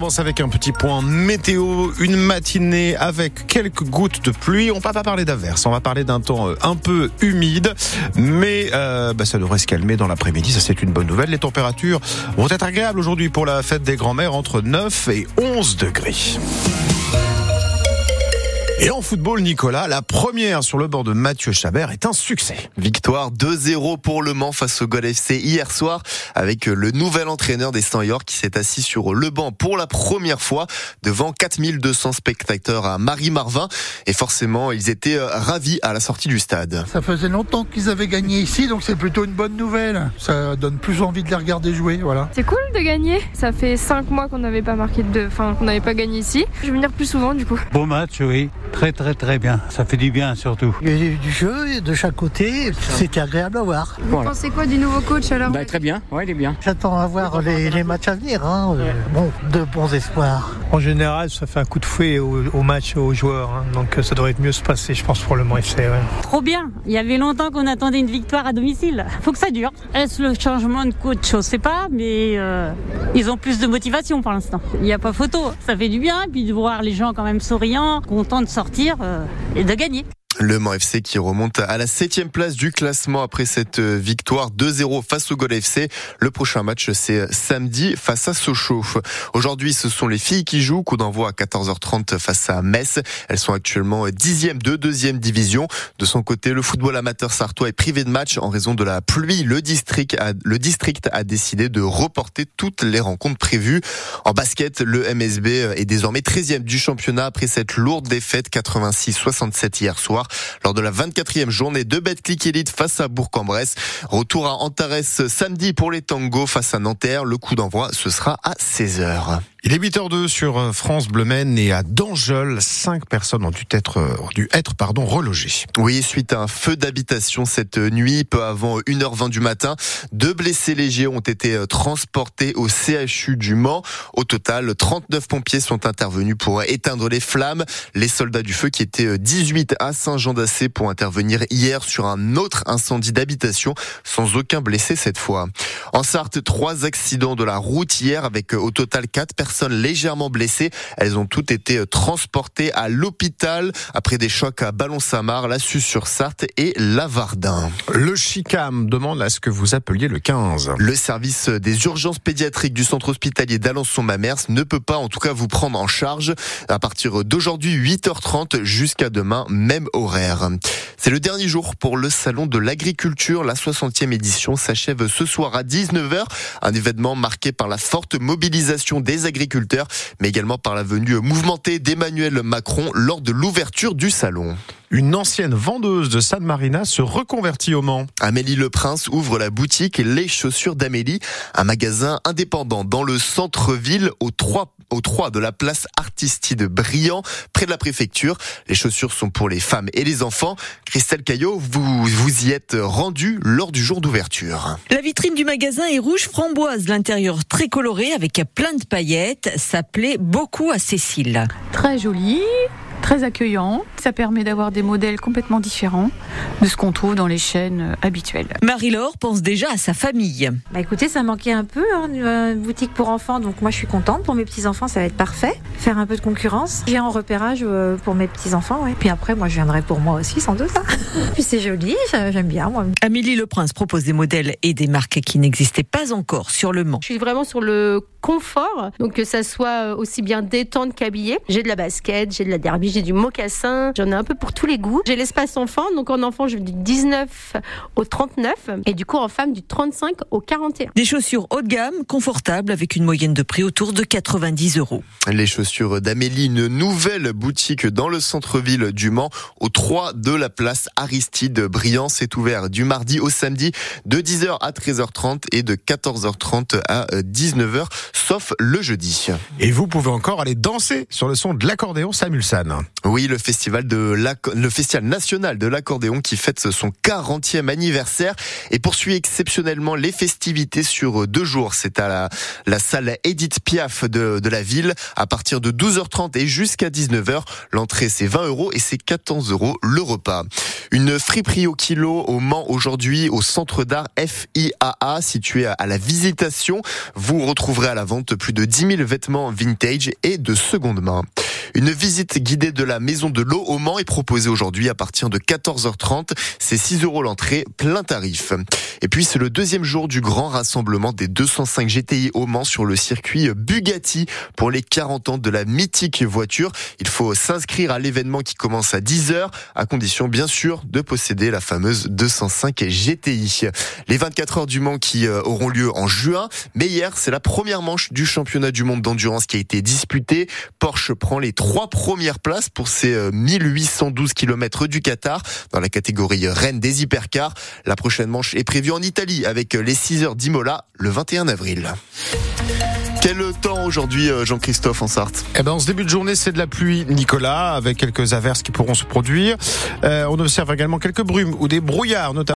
commence avec un petit point météo, une matinée avec quelques gouttes de pluie. On va pas parler d'averse, on va parler d'un temps euh, un peu humide, mais euh, bah, ça devrait se calmer dans l'après-midi. Ça c'est une bonne nouvelle. Les températures vont être agréables aujourd'hui pour la fête des grands-mères entre 9 et 11 degrés. Et en football, Nicolas, la première sur le bord de Mathieu Chabert est un succès. Victoire 2-0 pour Le Mans face au Gol FC hier soir avec le nouvel entraîneur des Saint York qui s'est assis sur le banc pour la première fois devant 4200 spectateurs à Marie-Marvin et forcément ils étaient euh, ravis à la sortie du stade. Ça faisait longtemps qu'ils avaient gagné ici donc c'est plutôt une bonne nouvelle. Ça donne plus envie de les regarder jouer, voilà. C'est cool de gagner. Ça fait 5 mois qu'on n'avait pas marqué de enfin qu'on n'avait pas gagné ici. Je vais venir plus souvent du coup. Beau match, oui. Très très très bien. Ça fait du bien surtout. Il y a eu du jeu de chaque côté, c'était agréable à voir. Vous pensez quoi du nouveau coach alors Bah, très bien, ouais, il est bien. J'attends à voir les, les matchs à venir. Hein. Euh, Bon, de bons espoirs. En général, ça fait un coup de fouet au, au match aux joueurs. hein. Donc ça devrait mieux se passer, je pense, pour le Mans FC. ouais. Trop bien. Il y avait longtemps qu'on attendait une victoire à domicile. Faut que ça dure. Est-ce le changement de coach? Je sais pas, mais euh, ils ont plus de motivation pour l'instant. Il n'y a pas photo. Ça fait du bien, puis de voir les gens quand même souriants, contents de sortir euh, et de gagner. Le Mans FC qui remonte à la septième place du classement après cette euh, victoire 2-0 face au Gol FC. Le prochain match c'est samedi face à Sochaux. Aujourd'hui ce sont les filles qui jouent, coup d'envoi à 14h30 face à Metz. Elles sont actuellement dixième de deuxième division. De son côté, le football amateur sartois est privé de match en raison de la pluie. Le district a, le district a décidé de reporter toutes les rencontres prévues. En basket, le MSB est désormais 13e du championnat après cette lourde défaite 86-67 hier soir lors de la 24e journée de Betclic Elite face à Bourg-en-Bresse. Retour à Antares samedi pour les tangos face à Nanterre. Le coup d'envoi, ce sera à 16h. Il est 8h02 sur euh, France Bleu Maine et à Dangeul, cinq personnes ont dû être, euh, ont dû être pardon, relogées. Oui, suite à un feu d'habitation cette nuit, peu avant 1h20 du matin, deux blessés légers ont été euh, transportés au CHU du Mans. Au total, 39 pompiers sont intervenus pour éteindre les flammes. Les soldats du feu qui étaient 18 à Saint-Jean-d'Assé pour intervenir hier sur un autre incendie d'habitation sans aucun blessé cette fois. En Sarthe, trois accidents de la route hier avec au total quatre personnes légèrement blessées. Elles ont toutes été transportées à l'hôpital après des chocs à Ballon-Samar, la sur sarthe et Lavardin. Le CHICAM demande à ce que vous appeliez le 15. Le service des urgences pédiatriques du centre hospitalier d'Alençon-Mamers ne peut pas en tout cas vous prendre en charge à partir d'aujourd'hui 8h30 jusqu'à demain, même horaire. C'est le dernier jour pour le salon de l'agriculture. La 60e édition s'achève ce soir à 19h. Un événement marqué par la forte mobilisation des agriculteurs, mais également par la venue mouvementée d'Emmanuel Macron lors de l'ouverture du salon. Une ancienne vendeuse de San Marina se reconvertit au Mans. Amélie Le Prince ouvre la boutique Les Chaussures d'Amélie, un magasin indépendant dans le centre-ville au 3 au 3 de la place Artistide Briand, près de la préfecture. Les chaussures sont pour les femmes et les enfants. Christelle Caillot, vous vous y êtes rendue lors du jour d'ouverture. La vitrine du magasin est rouge framboise, l'intérieur très coloré avec plein de paillettes. Ça plaît beaucoup à Cécile. Très jolie, très accueillant. Ça permet d'avoir des modèles complètement différents de ce qu'on trouve dans les chaînes euh, habituelles. Marie-Laure pense déjà à sa famille. Bah écoutez, ça manquait un peu, hein, une euh, boutique pour enfants, donc moi je suis contente. Pour mes petits-enfants, ça va être parfait. Faire un peu de concurrence. J'ai en repérage euh, pour mes petits-enfants, ouais. Puis après, moi je viendrai pour moi aussi, sans doute. hein. Puis c'est joli, j'aime bien, moi. Amélie Le Prince propose des modèles et des marques qui n'existaient pas encore sur le Mans. Je suis vraiment sur le confort, donc que ça soit aussi bien détente qu'habillé. J'ai de la basket, j'ai de la derby, j'ai du mocassin, j'en ai un peu pour tous les goûts. J'ai l'espace enfant, donc en enfant je vais du 19 au 39 et du coup en femme du 35 au 41. Des chaussures haut de gamme, confortables, avec une moyenne de prix autour de 90 euros. Les chaussures d'Amélie, une nouvelle boutique dans le centre-ville du Mans, au 3 de la place Aristide Briand. C'est ouvert du mardi au samedi de 10h à 13h30 et de 14h30 à 19h, sauf le jeudi. Et vous pouvez encore aller danser sur le son de l'accordéon Oui, le festival de le festival national de l'accordéon qui fête son 40e anniversaire et poursuit exceptionnellement les festivités sur deux jours. C'est à la, la salle Edith Piaf de, de la ville à partir de 12h30 et jusqu'à 19h. L'entrée c'est 20 euros et c'est 14 euros le repas. Une friperie au kilo au Mans aujourd'hui au centre d'art FIAA situé à la Visitation. Vous retrouverez à la vente plus de 10 000 vêtements vintage et de seconde main. Une visite guidée de la Maison de l'eau au Mans est proposée aujourd'hui à partir de 14h30. C'est 6 euros l'entrée, plein tarif. Et puis c'est le deuxième jour du grand rassemblement des 205 GTI au Mans sur le circuit Bugatti pour les 40 ans de la mythique voiture. Il faut s'inscrire à l'événement qui commence à 10h, à condition bien sûr de posséder la fameuse 205 GTI. Les 24 heures du Mans qui euh, auront lieu en juin, mais hier c'est la première manche du championnat du monde d'endurance qui a été disputée. Porsche prend les trois premières places pour ces 1812 euh, km du Qatar dans la catégorie reine des hypercars. La prochaine manche est prévue en Italie avec les 6 heures d'Imola le 21 avril. Quel temps aujourd'hui, euh, Jean-Christophe, en Sarthe Eh ben, en ce début de journée, c'est de la pluie, Nicolas, avec quelques averses qui pourront se produire. Euh, on observe également quelques brumes ou des brouillards, notamment.